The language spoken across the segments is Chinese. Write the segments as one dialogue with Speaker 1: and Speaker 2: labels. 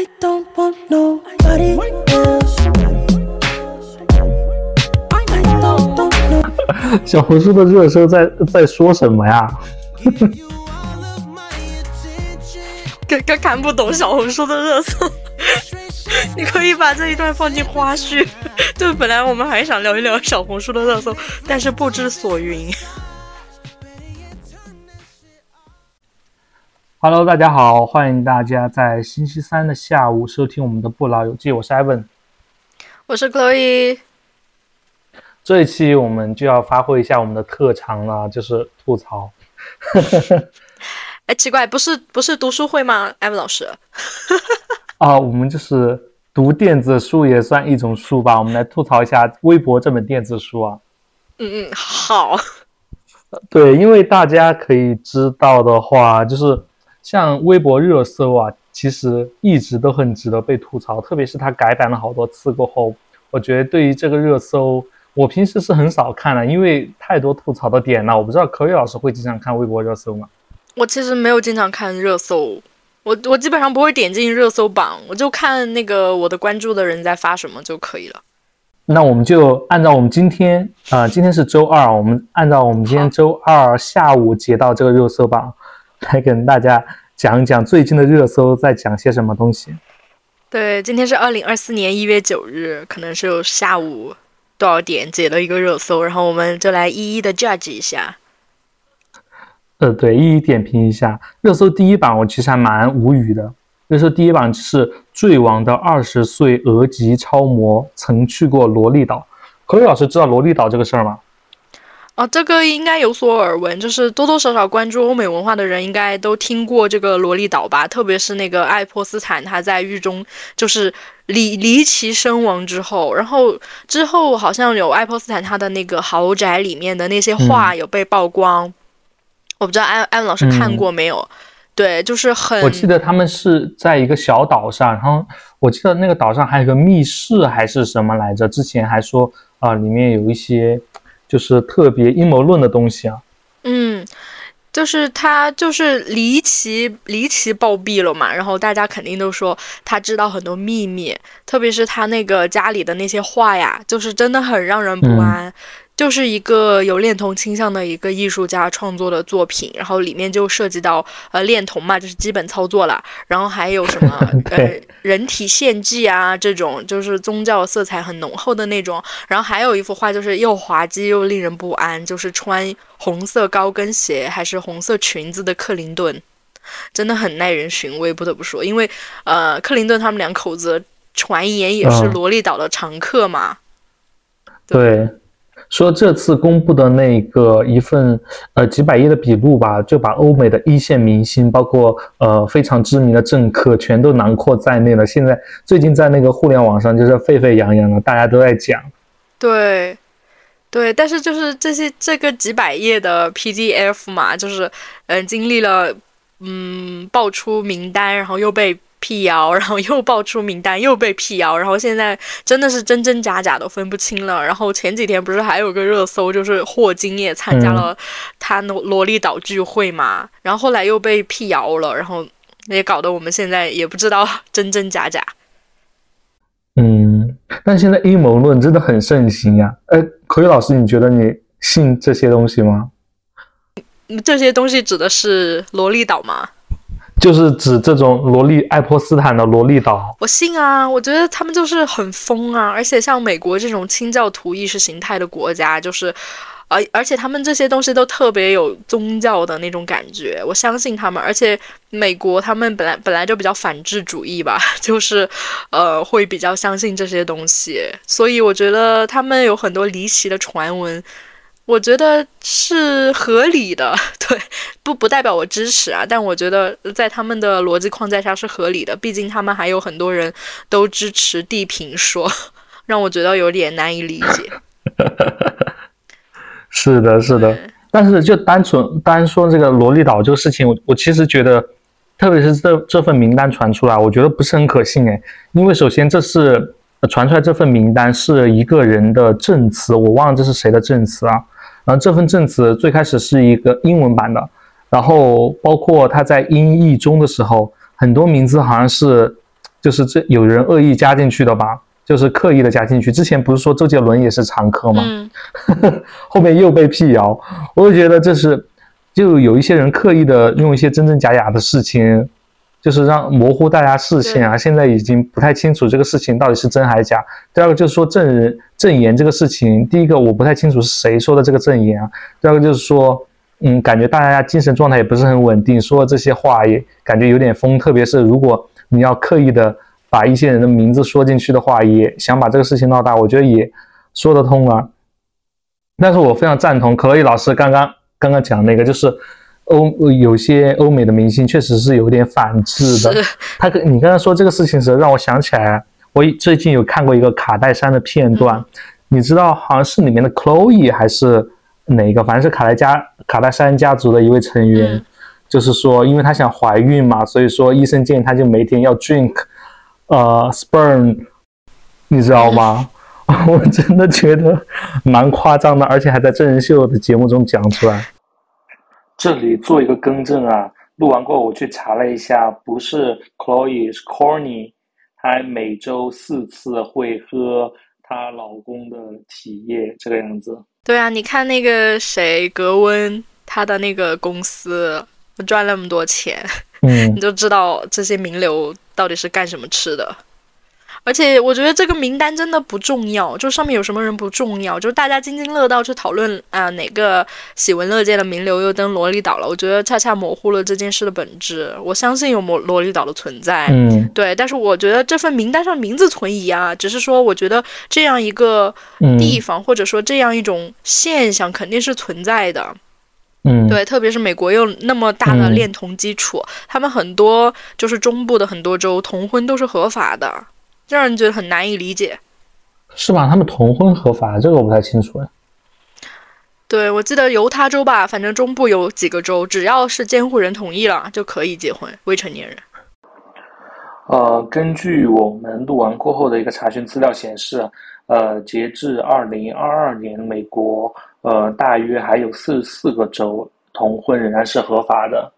Speaker 1: I don't want nobody else. I don't want no
Speaker 2: 小红书的热搜在在说什么呀？
Speaker 3: 刚刚看不懂小红书的热搜，你可以把这一段放进花絮。就本来我们还想聊一聊小红书的热搜，但是不知所云。
Speaker 2: Hello，大家好，欢迎大家在星期三的下午收听我们的不老有记，我是 Evan。
Speaker 3: 我是 Chloe，
Speaker 2: 这一期我们就要发挥一下我们的特长了，就是吐槽。
Speaker 3: 哎，奇怪，不是不是读书会吗？艾文老师，
Speaker 2: 啊，我们就是读电子书也算一种书吧。我们来吐槽一下微博这本电子书啊。
Speaker 3: 嗯嗯，好，
Speaker 2: 对，因为大家可以知道的话，就是像微博热搜啊，其实一直都很值得被吐槽，特别是它改版了好多次过后，我觉得对于这个热搜，我平时是很少看的，因为太多吐槽的点了。我不知道可宇老师会经常看微博热搜吗？
Speaker 3: 我其实没有经常看热搜，我我基本上不会点进热搜榜，我就看那个我的关注的人在发什么就可以了。
Speaker 2: 那我们就按照我们今天啊、呃今天是周二，我们按照我们今天周二下午截到这个热搜榜，来跟大家讲一讲最近的热搜在讲些什么东西。
Speaker 3: 对，今天是二零二四年一月九日，可能是有下午多少点解了一个热搜，然后我们就来一一的 judge 一下。
Speaker 2: 呃，对，一一点评一下热搜第一榜，我其实还蛮无语的。热搜第一榜是坠亡的二十岁俄籍超模曾去过萝莉岛。可宇老师知道萝莉岛这个事儿吗？
Speaker 3: 哦，这个应该有所耳闻，就是多多少少关注欧美文化的人应该都听过这个萝莉岛吧，特别是那个爱泼斯坦，他在狱中就是离离奇身亡之后，然后之后好像有爱泼斯坦他的那个豪宅里面的那些画有被曝光，我不知道安安文老师看过没有？对，就是很
Speaker 2: 我记得他们是在一个小岛上，然后我记得那个岛上还有个密室还是什么来着？之前还说啊、里面有一些就是特别阴谋论的东西啊。
Speaker 3: 嗯，就是他就是离奇离奇暴毙了嘛，然后大家肯定都说他知道很多秘密，特别是他那个家里的那些话呀，就是真的很让人不安。就是一个有恋童倾向的一个艺术家创作的作品，然后里面就涉及到呃恋童嘛，就是基本操作了，然后还有什么 呃人体献祭啊这种，就是宗教色彩很浓厚的那种，然后还有一幅画就是又滑稽又令人不安，就是穿红色高跟鞋还是红色裙子的克林顿，真的很耐人寻味，不得不说，因为呃克林顿他们两口子传言也是
Speaker 2: 嗯。
Speaker 3: 萝莉岛的常客嘛。
Speaker 2: 对，说这次公布的那个一份呃几百页的笔录吧，就把欧美的一线明星，包括呃非常知名的政客，全都囊括在内了。现在最近在那个互联网上就是沸沸扬扬的，大家都在讲。
Speaker 3: 对，对，但是就是这些这个几百页的 PDF 嘛，就是嗯、经历了嗯爆出名单，然后又被辟谣，然后又爆出名单，又被辟谣，然后现在真的是真真假假都分不清了。然后前几天不是还有个热搜，就是霍金也参加了他萝萝莉岛聚会嘛，然后后来又被辟谣了，然后也搞得我们现在也不知道真真假假。
Speaker 2: 嗯，但现在阴谋论真的很盛行呀。呃，口语老师，你觉得你信这些东西吗？
Speaker 3: 嗯这些东西指的是萝莉岛吗？
Speaker 2: 就是指这种萝莉爱泼斯坦的萝莉岛。
Speaker 3: 我信啊，我觉得他们就是很疯啊，而且像美国这种清教徒意识形态的国家，就是，而而且他们这些东西都特别有宗教的那种感觉，我相信他们。而且美国他们本来本来就比较反智主义吧，就是，呃，会比较相信这些东西，所以我觉得他们有很多离奇的传闻。我觉得是合理的，对，不不代表我支持啊，但我觉得在他们的逻辑框架下是合理的，毕竟他们还有很多人都支持地平说，让我觉得有点难以理解。
Speaker 2: 是的，是的。但是就单纯单说这个萝莉岛这个事情，我我其实觉得，特别是这这份名单传出来，我觉得不是很可信诶。因为首先这是呃传出来这份名单是一个人的证词，我忘了这是谁的证词啊。然后这份证词最开始是一个英文版的，然后包括他在音译中的时候，很多名字好像是就是这有人恶意加进去的吧，就是刻意的加进去。之前不是说周杰伦也是常客吗？
Speaker 3: 嗯，
Speaker 2: 后面又被辟谣，我就觉得这是就有一些人刻意的用一些真真假假的事情，就是让模糊大家视线啊。现在已经不太清楚这个事情到底是真还是假。第二个就是说证人证言这个事情，第一个我不太清楚是谁说的这个证言啊。第二个就是说，嗯，感觉大家精神状态也不是很稳定，说这些话也感觉有点疯。特别是如果你要刻意的把一些人的名字说进去的话，也想把这个事情闹大，我觉得也说得通啊。但是我非常赞同可乐老师刚刚刚刚讲那个，就是欧有些欧美的明星确实是有点反制的。他跟你刚才说这个事情的时候，让我想起来，我最近有看过一个卡戴珊的片段，你知道好像是里面的 Chloe 还是哪个，反正是卡戴家卡戴珊家族的一位成员，
Speaker 3: 嗯
Speaker 2: 就是说因为她想怀孕嘛，所以说医生建议她就每天要 drink 呃 sperm，你知道吗？我真的觉得蛮夸张的，而且还在真人秀的节目中讲出来。这里做一个更正啊，录完过后我去查了一下，不是 Chloe 是 Corny，她每周四次会喝她老公的体液，这个样子。
Speaker 3: 对啊，你看那个谁格温，他的那个公司赚那么多钱，
Speaker 2: 嗯
Speaker 3: 你就知道这些名流到底是干什么吃的。而且我觉得这个名单真的不重要，就上面有什么人不重要，就是大家津津乐道去讨论啊、哪个喜闻乐见的名流又登萝莉岛了，我觉得恰恰模糊了这件事的本质。我相信有魔萝莉岛的存在，
Speaker 2: 嗯
Speaker 3: 对，但是我觉得这份名单上名字存疑啊，只是说我觉得这样一个
Speaker 2: 嗯
Speaker 3: 地方、或者说这样一种现象肯定是存在的。
Speaker 2: 嗯，
Speaker 3: 对，特别是美国又那么大的
Speaker 2: 嗯
Speaker 3: 恋童基础，他们很多就是中部的很多州同婚都是合法的，这让人觉得很难以理解。
Speaker 2: 是吧？他们同婚合法，这个我不太清楚哎。
Speaker 3: 对，我记得犹他州吧，反正中部有几个州，只要是监护人同意了就可以结婚，未成年人。
Speaker 2: 呃，根据我们录完过后的一个查询资料显示，呃，截至二零二二年，美国呃大约还有四十四个州同婚仍然是合法的。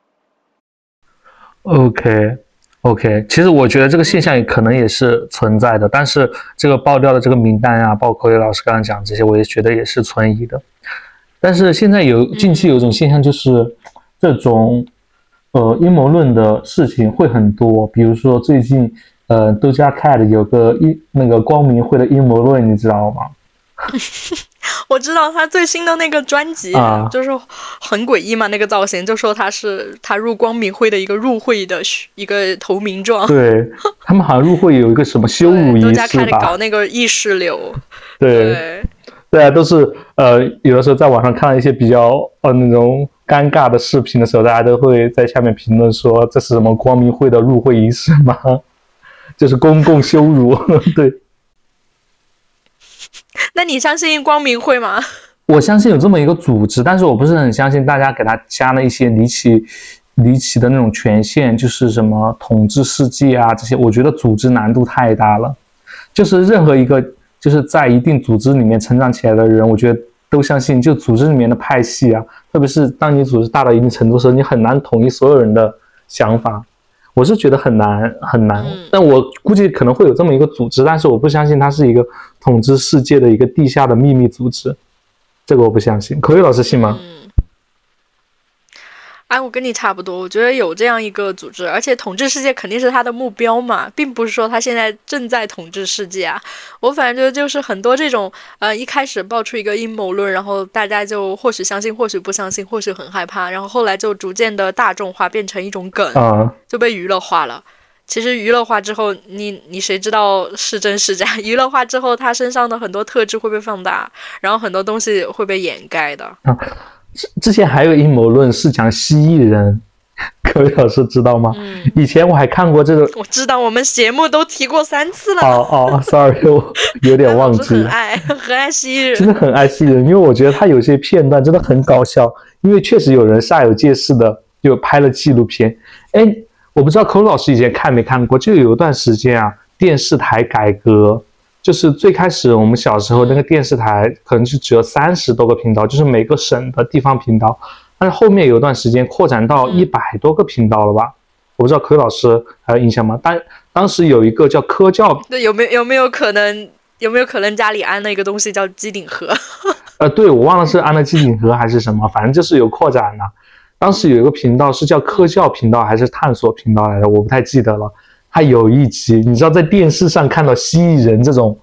Speaker 2: OK OK，其实我觉得这个现象也可能也是存在的，但是这个爆掉的这个名单啊，包括老师刚刚讲这些，我也觉得也是存疑的。但是现在有近期有一种现象，就是这种呃阴谋论的事情会很多，比如说最近呃 Doja Cat 有个阴那个光明会的阴谋论，你知道吗？
Speaker 3: 我知道他最新的那个专辑，
Speaker 2: 啊
Speaker 3: 就是很诡异嘛，那个造型就说他是他入光明会的一个入会的一个投名状，
Speaker 2: 对他们好像入会有一个什么羞辱仪
Speaker 3: 都加开始搞？那个意识流，
Speaker 2: 对
Speaker 3: 对。
Speaker 2: 对啊，都是呃，有的时候在网上看到一些比较呃那种尴尬的视频的时候，大家都会在下面评论说这是什么光明会的入会仪式吗？就是公共羞辱。对
Speaker 3: 那你相信光明会吗？
Speaker 2: 我相信有这么一个组织，但是我不是很相信大家给他加了一些离奇离奇的那种权限，就是什么统治世界啊这些，我觉得组织难度太大了。就是任何一个就是在一定组织里面成长起来的人，我觉得都相信，就组织里面的派系啊，特别是当你组织大到一定程度的时候，你很难统一所有人的想法。我是觉得很难很难，
Speaker 3: 嗯
Speaker 2: 但我估计可能会有这么一个组织，但是我不相信它是一个统治世界的一个地下的秘密组织，这个我不相信。口语老师信吗？
Speaker 3: 嗯，哎，我跟你差不多，我觉得有这样一个组织，而且统治世界肯定是他的目标嘛，并不是说他现在正在统治世界啊。我反正觉得就是很多这种，呃，一开始爆出一个阴谋论，然后大家就或许相信，或许不相信，或许很害怕，然后后来就逐渐的大众化，变成一种梗，
Speaker 2: 啊、
Speaker 3: 就被娱乐化了。其实娱乐化之后，你你谁知道是真是假？娱乐化之后，他身上的很多特质会被放大，然后很多东西会被掩盖的。
Speaker 2: 之之前还有阴谋论是讲蜥蜴人，各位老师知道吗？
Speaker 3: 嗯，
Speaker 2: 以前我还看过这个，
Speaker 3: 我知道，我们节目都提过三次了。
Speaker 2: 哦哦，sorry，我有点忘记了。
Speaker 3: 很爱很爱蜥蜴人。
Speaker 2: 真的很爱蜥蜴人，因为我觉得他有些片段真的很搞笑，因为确实有人煞有介事的就拍了纪录片。哎，我不知道寇老师以前看没看过，就有一段时间啊，电视台改革，就是最开始我们小时候那个电视台可能是只有三十多个频道，就是每个省的地方频道，但是后面有一段时间扩展到
Speaker 3: 嗯
Speaker 2: 一百多个频道了吧？我不知道柯老师还有印象吗？当当时有一个叫科教，
Speaker 3: 那，有没有有没有可能有没有可能家里安了一个东西叫机顶盒？
Speaker 2: 呃，对我忘了是安了机顶盒还是什么，反正就是有扩展的。当时有一个频道是叫科教频道还是探索频道来着，我不太记得了。它有一集，你知道在电视上看到蜥蜴人这种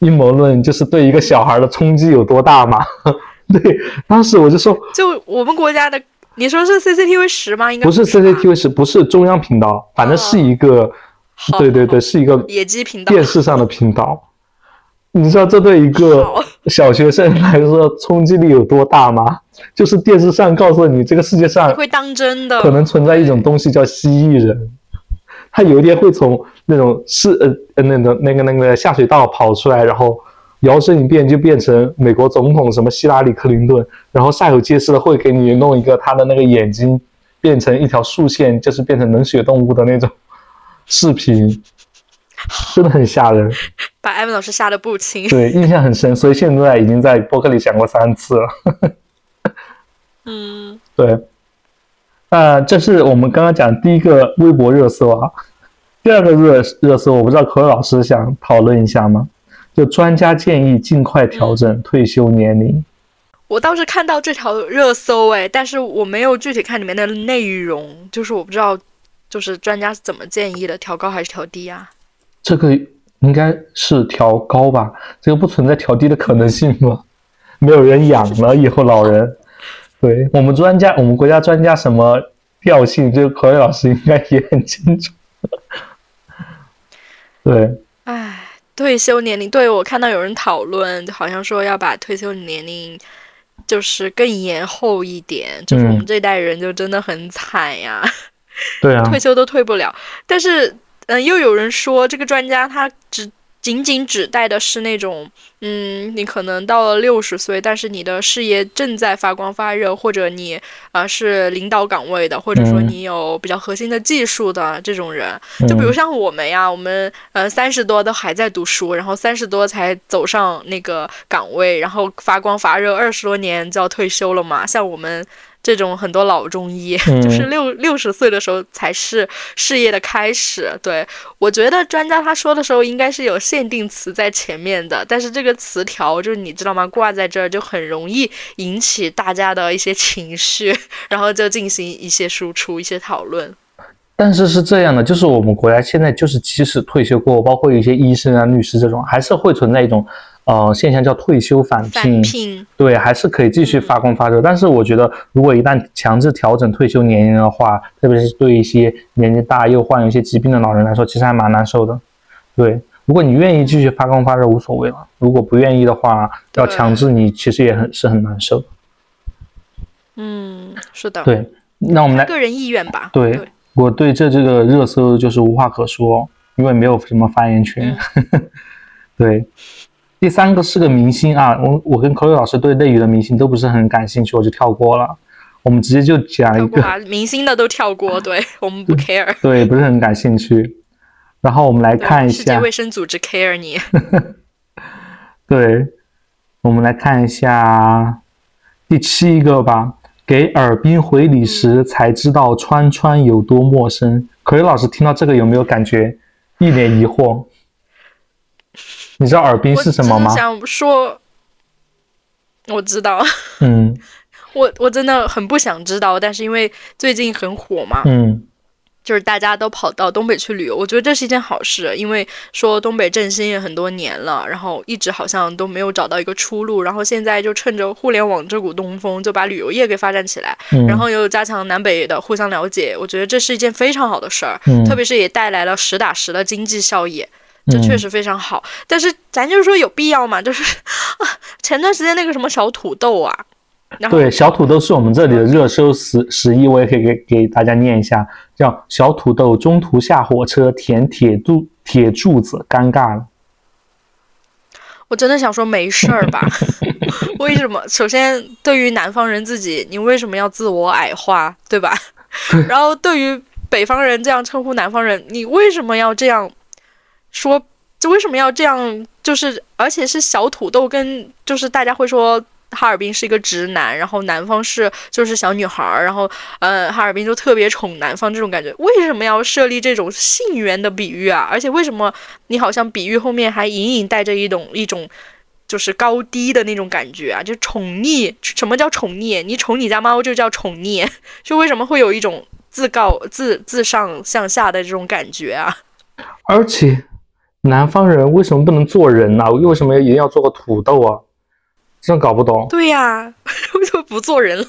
Speaker 2: 阴谋论，就是对一个小孩的冲击有多大吗？对，当时我就说，
Speaker 3: 就我们国家的，你说是 CCTV 十吗？应该
Speaker 2: 不是 CCTV 十，不是中央频道，反正是一个，
Speaker 3: 好
Speaker 2: 对对对，是一个
Speaker 3: 野鸡频道
Speaker 2: 电视上的频道。你知道这对一个小学生来说冲击力有多大吗？就是电视上告诉你，这个世界上
Speaker 3: 会当真的，
Speaker 2: 可能存在一种东西叫蜥蜴人，他有一天会从那种是呃呃那个那个那个下水道跑出来，然后摇身一变就变成美国总统什么希拉里克林顿，然后煞有介事的会给你弄一个他的那个眼睛变成一条竖线，就是变成冷血动物的那种视频，真的很吓人。
Speaker 3: 把艾文老师吓得不轻。
Speaker 2: 对，印象很深，所以现在已经在播客里讲过三次了。
Speaker 3: 嗯，
Speaker 2: 对，那这是我们刚刚讲第一个微博热搜啊。第二个热热搜，我不知道可乐老师想讨论一下吗？就专家建议尽快调整退休年龄。
Speaker 3: 我倒是看到这条热搜哎，但是我没有具体看里面的内容，就是我不知道，就是专家是怎么建议的，调高还是调低啊？
Speaker 2: 这个应该是调高吧？这个不存在调低的可能性吧？没有人养了以后老人。对我们专家，我们国家专家什么调性，这个可乐老师应该也很清楚。对，
Speaker 3: 唉，退休年龄，对我看到有人讨论，好像说要把退休年龄就是更延后一点，就是我们
Speaker 2: 嗯
Speaker 3: 这代人就真的很惨呀。
Speaker 2: 对啊，
Speaker 3: 退休都退不了。但是，嗯、又有人说这个专家他只仅仅指代的是那种，嗯，你可能到了六十岁，但是你的事业正在发光发热，或者你啊、呃是领导岗位的，或者说
Speaker 2: 嗯
Speaker 3: 你有比较核心的技术的这种人。就比如
Speaker 2: 嗯
Speaker 3: 像我们呀，我们呃三十多都还在读书，然后三十多才走上那个岗位，然后发光发热，二十多年就要退休了嘛。像我们这种很多老中医，
Speaker 2: 嗯
Speaker 3: 就是六六十岁的时候才是事业的开始。对我觉得专家他说的时候应该是有限定词在前面的，但是这个词条就是你知道吗？挂在这儿就很容易引起大家的一些情绪，然后就进行一些输出、一些讨论。
Speaker 2: 但是是这样的，就是我们国家现在就是即使退休过后，包括一些医生啊、律师这种，还是会存在一种呃现象叫退休返
Speaker 3: 返
Speaker 2: 聘。
Speaker 3: 聘，
Speaker 2: 对，还是可以继续
Speaker 3: 嗯
Speaker 2: 发光发热。但是我觉得，如果一旦强制调整退休年龄的话，特别是对一些年纪大又患有一些疾病的老人来说，其实还蛮难受的。对，如果你愿意继续发光发热，无所谓了；如果不愿意的话，要强制你，其实也很是很难受。
Speaker 3: 嗯，是的，
Speaker 2: 对，那我们来
Speaker 3: 个人意愿吧。
Speaker 2: 对我对这这个热搜就是无话可说，因为没有什么发言权。对，第三个是个明星啊，我我跟 Chloe 老师对内娱的明星都不是很感兴趣，我就跳过了。我们直接就讲一个，
Speaker 3: 明星的都跳过，对 我们不 care。
Speaker 2: 对，不是很感兴趣。然后我们来看一下
Speaker 3: 世界卫，生组织 care 你。
Speaker 2: 对，我们来看一下第七个吧。给耳鬓回礼时才知道川川有多陌生。可瑞老师听到这个有没有感觉一脸疑惑？你知道耳鬓是什么吗？
Speaker 3: 想说，我知道，
Speaker 2: 嗯
Speaker 3: 我我真的很不想知道，但是因为最近很火嘛，
Speaker 2: 嗯
Speaker 3: 就是大家都跑到东北去旅游，我觉得这是一件好事，因为说东北振兴也很多年了，然后一直好像都没有找到一个出路，然后现在就趁着互联网这股东风，就把旅游业给发展起来，
Speaker 2: 嗯，
Speaker 3: 然后又加强南北的互相了解，我觉得这是一件非常好的事儿，
Speaker 2: 嗯
Speaker 3: 特别是也带来了实打实的经济效益。这
Speaker 2: 嗯
Speaker 3: 确实非常好，但是咱就是说有必要嘛？就是啊，前段时间那个什么小土豆啊，然后
Speaker 2: 对，小土豆是我们这里的热搜十十一，我也可以给给大家念一下，叫小土豆中途下火车舔铁柱铁柱子，尴尬了。
Speaker 3: 我真的想说没事儿吧？为什么？首先，对于南方人自己，你为什么要自我矮化，对吧？然后，对于北方人这样称呼南方人，你为什么要这样说？就为什么要这样？就是，而且是小土豆跟，就是大家会说哈尔滨是一个直男，然后南方是就是小女孩儿，然后呃哈尔滨就特别宠南方这种感觉。为什么要设立这种性缘的比喻啊？而且为什么你好像比喻后面还隐隐带着一种一种就是高低的那种感觉啊？就宠溺，什么叫宠溺？你宠你家猫就叫宠溺，就为什么会有一种自告自自上向下的这种感觉啊？
Speaker 2: 而且南方人为什么不能做人呢、为什么一定要做个土豆啊？真搞不懂。
Speaker 3: 对呀、为什么不做人了？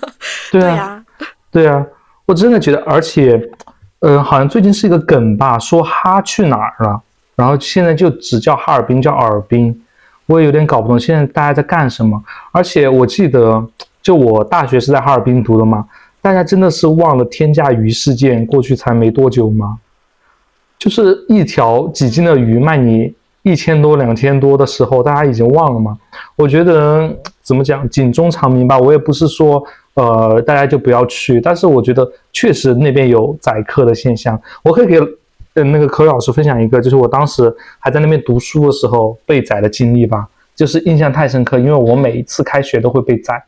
Speaker 2: 对啊，
Speaker 3: 呀、
Speaker 2: 对呀，我真的觉得，而且，嗯、好像最近是一个梗吧，说哈去哪儿了，然后现在就只叫哈尔滨，叫尔滨，我也有点搞不懂现在大家在干什么。而且我记得，就我大学是在哈尔滨读的嘛，大家真的是忘了天价鱼事件过去才没多久吗？就是一条几斤的鱼卖你一千多、两千多的时候，大家已经忘了吗？我觉得怎么讲，警钟长鸣吧。我也不是说呃大家就不要去，但是我觉得确实那边有宰客的现象。我可以给呃那个可老师分享一个，就是我当时还在那边读书的时候被宰的经历吧，就是印象太深刻，因为我每一次开学都会被宰，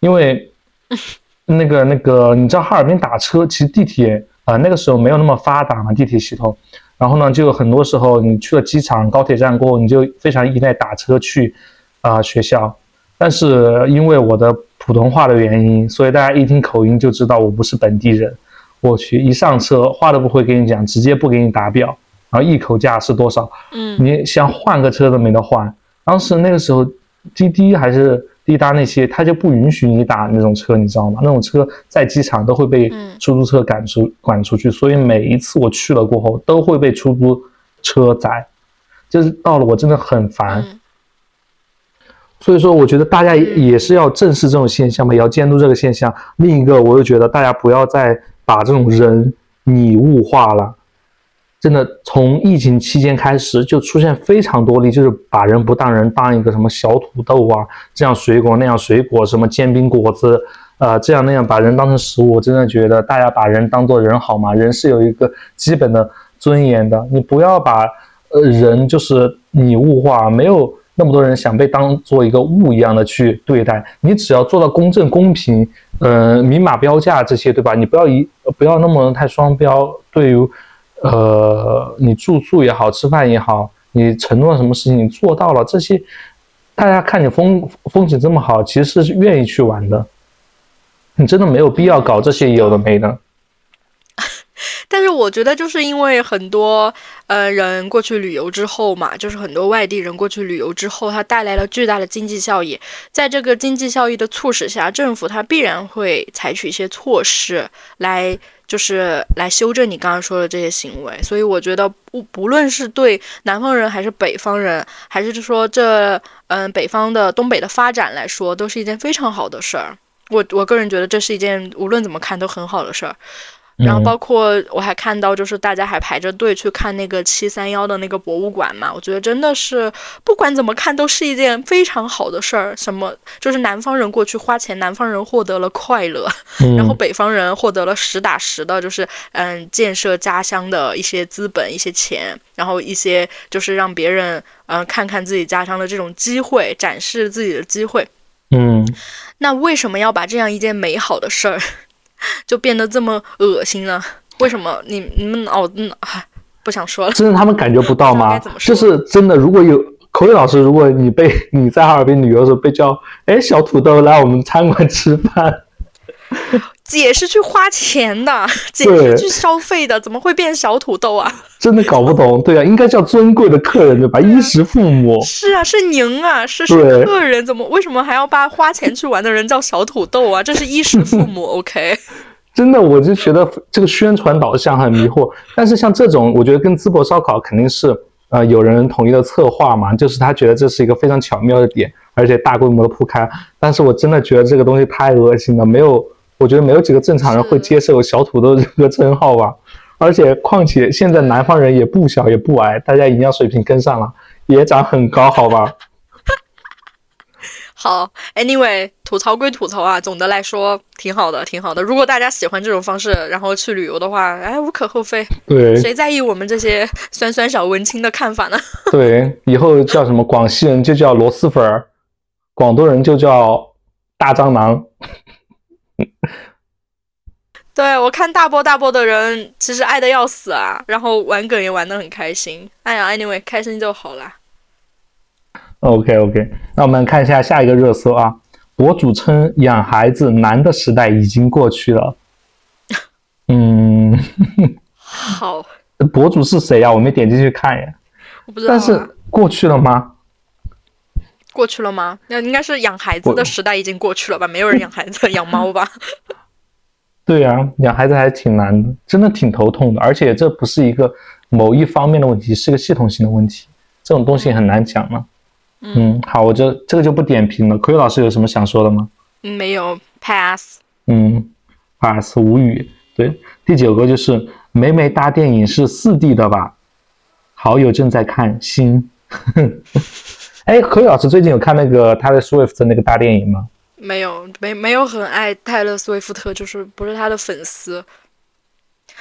Speaker 2: 因为 那个那个你知道哈尔滨打车，其实地铁呃那个时候没有那么发达嘛，地铁系统。然后呢，就很多时候你去了机场、高铁站过后，你就非常依赖打车去啊、学校。但是因为我的普通话的原因，所以大家一听口音就知道我不是本地人。我去，一上车话都不会跟你讲，直接不给你打表，然后一口价是多少？
Speaker 3: 嗯，
Speaker 2: 你想换个车都没得换。当时那个时候，滴滴还是滴答那些，他就不允许你打那种车，你知道吗？那种车在机场都会被
Speaker 3: 嗯
Speaker 2: 出租车赶出赶出去，所以每一次我去了过后，都会被出租车宰，就是到了我真的很烦。
Speaker 3: 嗯
Speaker 2: 所以说，我觉得大家也也是要正视这种现象嘛，也要监督这个现象。另一个，我又觉得大家不要再把这种人拟物化了。真的，从疫情期间开始，就出现非常多例，就是把人不当人，当一个什么小土豆啊，这样水果那样水果，什么煎饼果子，呃，这样那样把人当成食物。我真的觉得大家把人当做人好吗？人是有一个基本的尊严的，你不要把呃人就是拟物化，没有那么多人想被当做一个物一样的去对待。你只要做到公正公平，呃，明码标价这些，对吧？你不要一不要那么太双标，对于。呃，你住宿也好，吃饭也好，你承诺什么事情你做到了，这些大家看你风风景这么好，其实是愿意去玩的。你真的没有必要搞这些有的没的。
Speaker 3: 但是我觉得，就是因为很多呃人过去旅游之后嘛，就是很多外地人过去旅游之后，它带来了巨大的经济效益。在这个经济效益的促使下，政府它必然会采取一些措施来，就是来修正你刚刚说的这些行为。所以我觉得不不论是对南方人还是北方人，还是说这嗯北方的东北的发展来说，都是一件非常好的事儿。我我个人觉得这是一件无论怎么看都很好的事儿。然后
Speaker 2: 嗯
Speaker 3: 包括我还看到，就是大家还排着队去看那个七三幺的那个博物馆嘛，我觉得真的是不管怎么看都是一件非常好的事儿。什么就是南方人过去花钱，南方人获得了快乐，
Speaker 2: 嗯
Speaker 3: 然后北方人获得了实打实的，就是嗯建设家乡的一些资本、一些钱，然后一些就是让别人嗯看看自己家乡的这种机会，展示自己的机会。
Speaker 2: 嗯，
Speaker 3: 那为什么要把这样一件美好的事儿 就变得这么恶心了？为什么你你们脑嗯唉不想说了？
Speaker 2: 真的他们感觉不到吗就是真的，如果有口语老师，如果你被你在哈尔滨旅游的时候被叫，哎，小土豆来我们餐馆吃饭，
Speaker 3: 姐是去花钱的，姐是去消费的，怎么会变小土豆啊？
Speaker 2: 真的搞不懂。对啊，应该叫尊贵的客人对吧？衣食父母。
Speaker 3: 是啊，是您啊，是是客人，怎么为什么还要把花钱去玩的人叫小土豆啊？这是衣食父母，OK？
Speaker 2: 真的，我就觉得这个宣传导向很迷惑。但是像这种，我觉得跟淄博烧烤肯定是呃有人统一的策划嘛，就是他觉得这是一个非常巧妙的点，而且大规模的铺开。但是我真的觉得这个东西太恶心了，没有，我觉得没有几个正常人会接受小土豆这个称号吧。而且况且现在南方人也不小也不矮，大家营养水平跟上了，也长很高，好吧？
Speaker 3: 好，Anyway，吐槽归吐槽啊，总的来说挺好的，挺好的。如果大家喜欢这种方式，然后去旅游的话，哎，无可厚非。
Speaker 2: 对
Speaker 3: 谁在意我们这些 酸酸小文青的看法呢？
Speaker 2: 对，以后叫什么广西人就叫螺蛳粉儿，广东人就叫大蟑螂。
Speaker 3: 对我看大波大波的人其实爱的要死啊，然后玩梗也玩的很开心。哎呀，anyway，开心就好啦。
Speaker 2: OK OK，那我们看一下下一个热搜啊。博主称养孩子难的时代已经过去了。嗯，
Speaker 3: 好，
Speaker 2: 博主是谁呀、我没点进去看呀。
Speaker 3: 我不知道、啊。
Speaker 2: 但是过去了吗？
Speaker 3: 过去了吗？那应该是养孩子的时代已经过去了吧？没有人养孩子，养猫吧？
Speaker 2: 对呀、养孩子还挺难的，真的挺头痛的。而且这不是一个某一方面的问题，是个系统性的问题。这种东西很难讲嘛。嗯，好，我就这个就不点评了。口语老师有什么想说的吗？
Speaker 3: 嗯没有 pass。
Speaker 2: 嗯，pass 无语。对，第九个就是美美大电影是四 D 的吧？好友正在看新。哎，口语老师最近有看那个他的 Swift 的那个大电影吗？
Speaker 3: 没有，没没有很爱泰勒·斯威夫特，就是不是他的粉丝，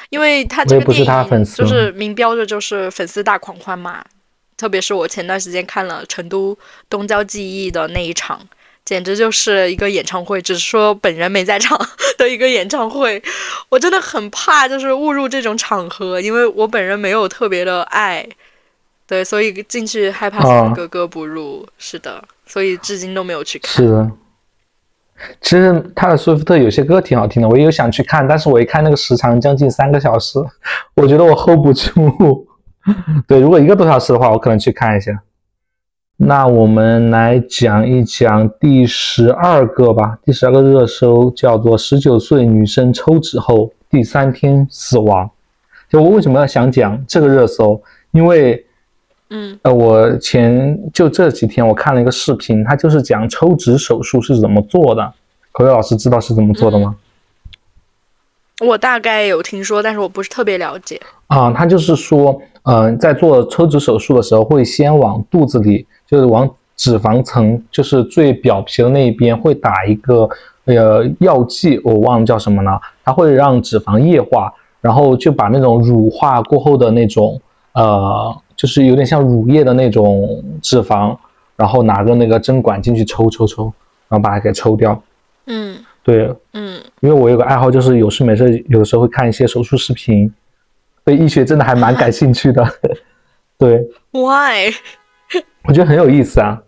Speaker 3: 因为他这个电影就是明标着就是粉丝大狂欢嘛。特别是我前段时间看了成都东郊记忆的那一场，简直就是一个演唱会，只是说本人没在场的一个演唱会。我真的很怕就是误入这种场合，因为我本人没有特别的爱，对，所以进去害怕
Speaker 2: 啊
Speaker 3: 格格不入。是的，所以至今都没有去看。
Speaker 2: 是的。其实他的 Swift 有些歌挺好听的，我也有想去看，但是我一看那个时长将近三个小时，我觉得我 hold 不住。对，如果一个多小时的话，我可能去看一下。那我们来讲一讲第十二个吧。第十二个热搜叫做“十九岁女生抽脂后第三天死亡”。就我为什么要想讲这个热搜？因为
Speaker 3: 嗯
Speaker 2: 呃，我前就这几天我看了一个视频，他就是讲抽脂手术是怎么做的。口语老师知道是怎么做的吗？
Speaker 3: 我大概有听说，但是我不是特别了解。
Speaker 2: 啊，他就是说，呃，在做抽脂手术的时候，会先往肚子里，就是往脂肪层，就是最表皮的那一边，会打一个呃药剂，我忘了叫什么了，它会让脂肪液化，然后就把那种乳化过后的那种呃，就是有点像乳液的那种脂肪，然后拿个那个针管进去抽抽抽，然后把它给抽掉。
Speaker 3: 嗯
Speaker 2: 对，
Speaker 3: 嗯，
Speaker 2: 因为我有个爱好，就是有事没事，有的时候会看一些手术视频，对医学真的还蛮感兴趣的。对
Speaker 3: ，Why？
Speaker 2: 我觉得很有意思啊。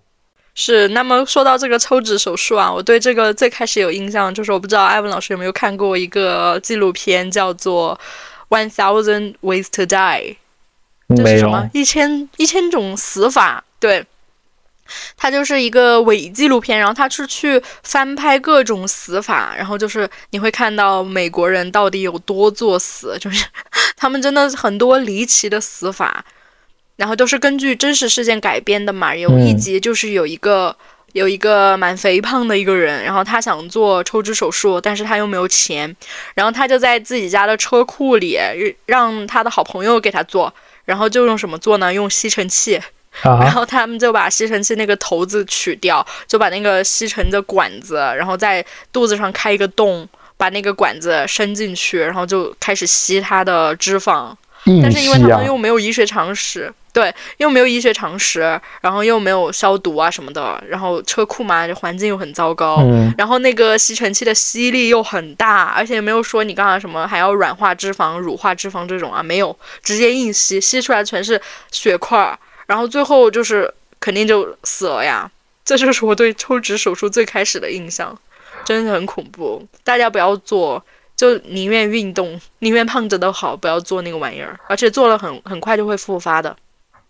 Speaker 3: 是，那么说到这个抽脂手术啊，我对这个最开始有印象，就是我不知道艾文老师有没有看过一个纪录片，叫做《One Thousand Ways to Die》，这，是什么？一千一千种死法，对。它就是一个伪纪录片，然后它是去翻拍各种死法，然后就是你会看到美国人到底有多作死，就是 他们真的很多离奇的死法，然后都是根据真实事件改编的嘛。有一
Speaker 2: 嗯
Speaker 3: 集就是有一个、有一个蛮肥胖的一个人，然后他想做抽脂手术，但是他又没有钱，然后他就在自己家的车库里让他的好朋友给他做，然后就用什么做呢？用吸尘器。然
Speaker 2: 啊，
Speaker 3: 后他们就把吸尘器那个头子取掉，就把那个吸尘的管子，然后在肚子上开一个洞，把那个管子伸进去，然后就开始吸它的脂肪。
Speaker 2: 硬
Speaker 3: 但是因为他们，又没有医学常识，对，又没有医学常识，然后又没有消毒啊什么的，然后车库嘛，这环境又很糟糕，
Speaker 2: 嗯，
Speaker 3: 然后那个吸尘器的吸力又很大，而且没有说你刚才什么还要软化脂肪、乳化脂肪这种啊，没有，直接硬吸，吸出来全是血块儿，然后最后就是肯定就死了呀。这就是我对抽脂手术最开始的印象，真的很恐怖，大家不要做。就宁愿运动，宁愿胖着都好，不要做那个玩意儿，而且做了很很快就会复发的。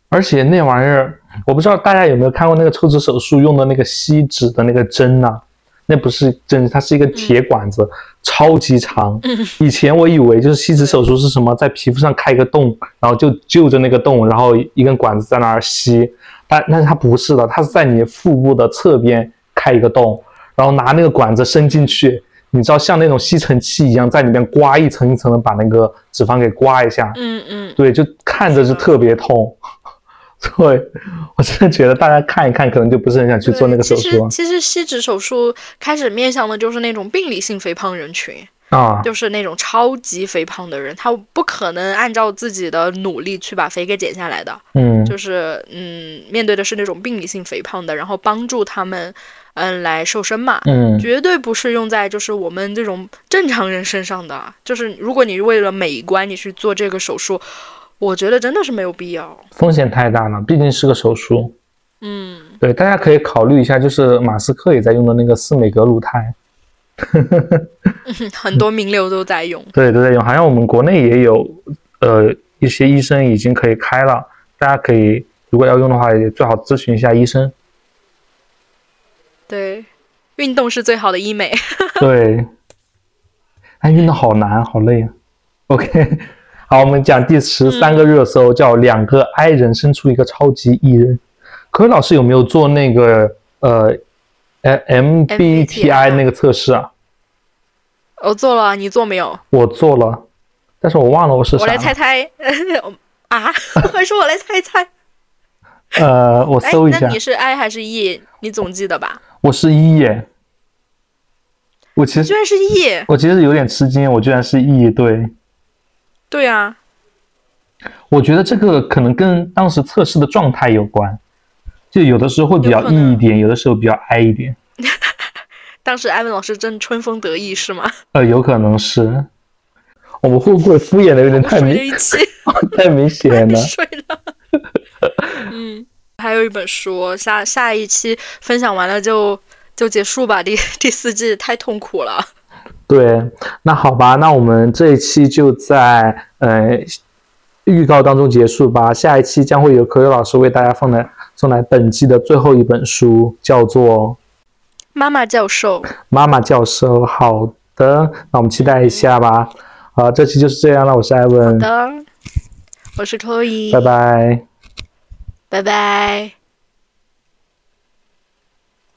Speaker 2: 而且那玩意儿，我不知道大家有没有看过那个抽脂手术用的那个吸脂的那个针呐、那不是针，它是一个铁管子，超级长。以前我以为就是吸脂手术是什么，在皮肤上开一个洞，然后就就着那个洞，然后一根管子在那儿吸。但但是它不是的，它是在你腹部的侧边开一个洞，然后拿那个管子伸进去，你知道像那种吸尘器一样，在里面刮一层一层的把那个脂肪给刮一下。
Speaker 3: 嗯嗯，
Speaker 2: 对，就看着是特别痛。对，我真的觉得大家看一看，可能就不是很想去做那个手术啊。
Speaker 3: 其实其实吸脂手术开始面向的就是那种病理性肥胖人群，
Speaker 2: 啊，
Speaker 3: 就是那种超级肥胖的人，他不可能按照自己的努力去把肥给减下来的。
Speaker 2: 嗯
Speaker 3: 就是嗯，面对的是那种病理性肥胖的，然后帮助他们嗯来瘦身嘛。
Speaker 2: 嗯
Speaker 3: 绝对不是用在就是我们这种正常人身上的。就是如果你为了美观你去做这个手术，我觉得真的是没有必要。
Speaker 2: 风险太大了，毕竟是个手术。
Speaker 3: 嗯，
Speaker 2: 对，大家可以考虑一下，就是马斯克也在用的那个斯美格鲁肽，
Speaker 3: 很多名流都在用。
Speaker 2: 对，都在用。好像我们国内也有，呃，一些医生已经可以开了，大家可以如果要用的话，也最好咨询一下医生。
Speaker 3: 对，运动是最好的医美。
Speaker 2: 对，哎，运动好难，好累啊。OK，好，我们讲第十三个热搜，叫两个 I 人生出一个超级艺人。可老师有没有做那个呃，M MBTI 那个测试啊？
Speaker 3: 我做了，你做没有？
Speaker 2: 我做了，但是我忘了我是啥
Speaker 3: 我来
Speaker 2: 了。
Speaker 3: 猜猜。啊，还说我来猜猜。
Speaker 2: 呃，我
Speaker 3: 哎
Speaker 2: 搜，一下
Speaker 3: 那你，是 I 还是 E？你总记得吧？
Speaker 2: 我是 E 耶。我其实
Speaker 3: 居然是 E。
Speaker 2: 我其实有点吃惊，我居然是 E。对，
Speaker 3: 对啊，
Speaker 2: 我觉得这个可能跟当时测试的状态有关，就有的时候会比较 E 一点，有的时候比较 I 一点。
Speaker 3: 当时艾文老师真春风得意是吗？
Speaker 2: 呃，有可能是。我们会不会敷衍的有点太明。太明显了。
Speaker 3: 嗯，还有一本书，下下一期分享完了就就结束吧。第 第四季太痛苦了。
Speaker 2: 对，那好吧，那我们这一期就在呃预告当中结束吧。下一期将会有可可老师为大家放来送来本季的最后一本书，叫做
Speaker 3: 妈妈教授，《
Speaker 2: 妈妈教授》。好的，那我们期待一下吧。好，这期就是这样了，我是艾文，好
Speaker 3: 的，我是 Chloe，
Speaker 2: 拜，拜。
Speaker 3: 拜拜。